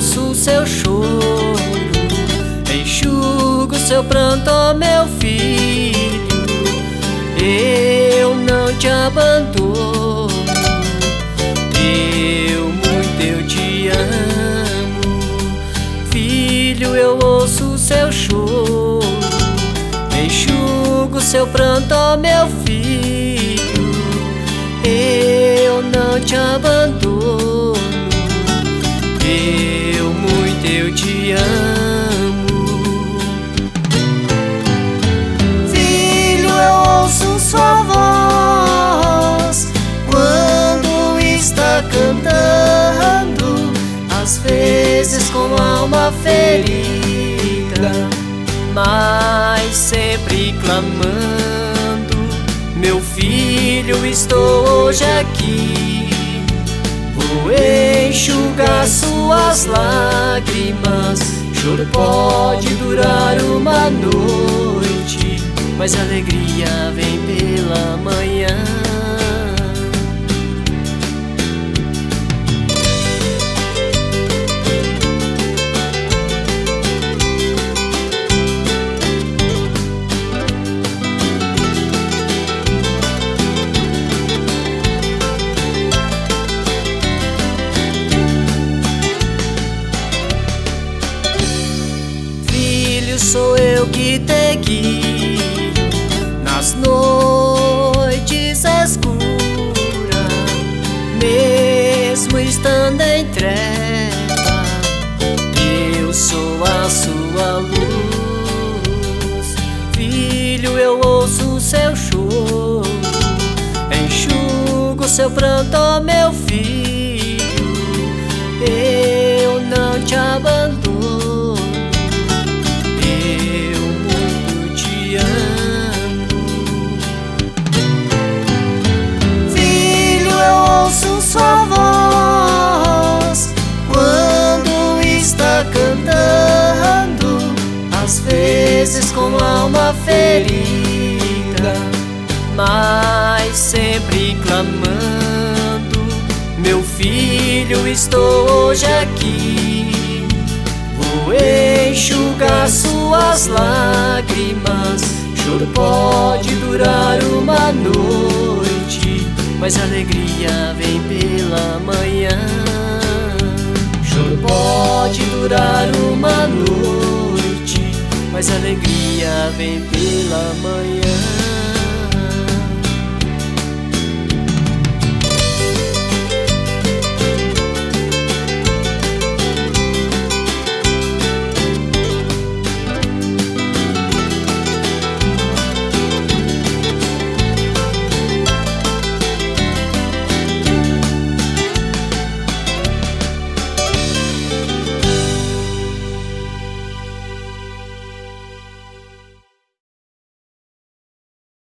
seu choro, enxugo seu pranto, ó meu filho. Eu não te abandono, eu muito eu te amo, filho. Eu ouço seu choro, enxugo seu pranto, ó meu filho. Eu não te abandono, cantando, às vezes com alma ferida, mas sempre clamando. Meu filho, estou hoje aqui. Vou enxugar suas lágrimas. Choro pode durar uma noite, mas alegria vem pela manhã. Eu que te guio nas noites escuras, mesmo estando em treva, eu sou a sua luz. Filho, eu ouço seu choro, enxugo seu pranto, meu filho. Vezes com alma ferida, mas sempre clamando. Meu filho, estou hoje aqui. Vou enxugar suas lágrimas. Choro pode durar uma noite, mas alegria vem pela manhã. Choro pode durar uma noite, mas alegria vem pela manhã.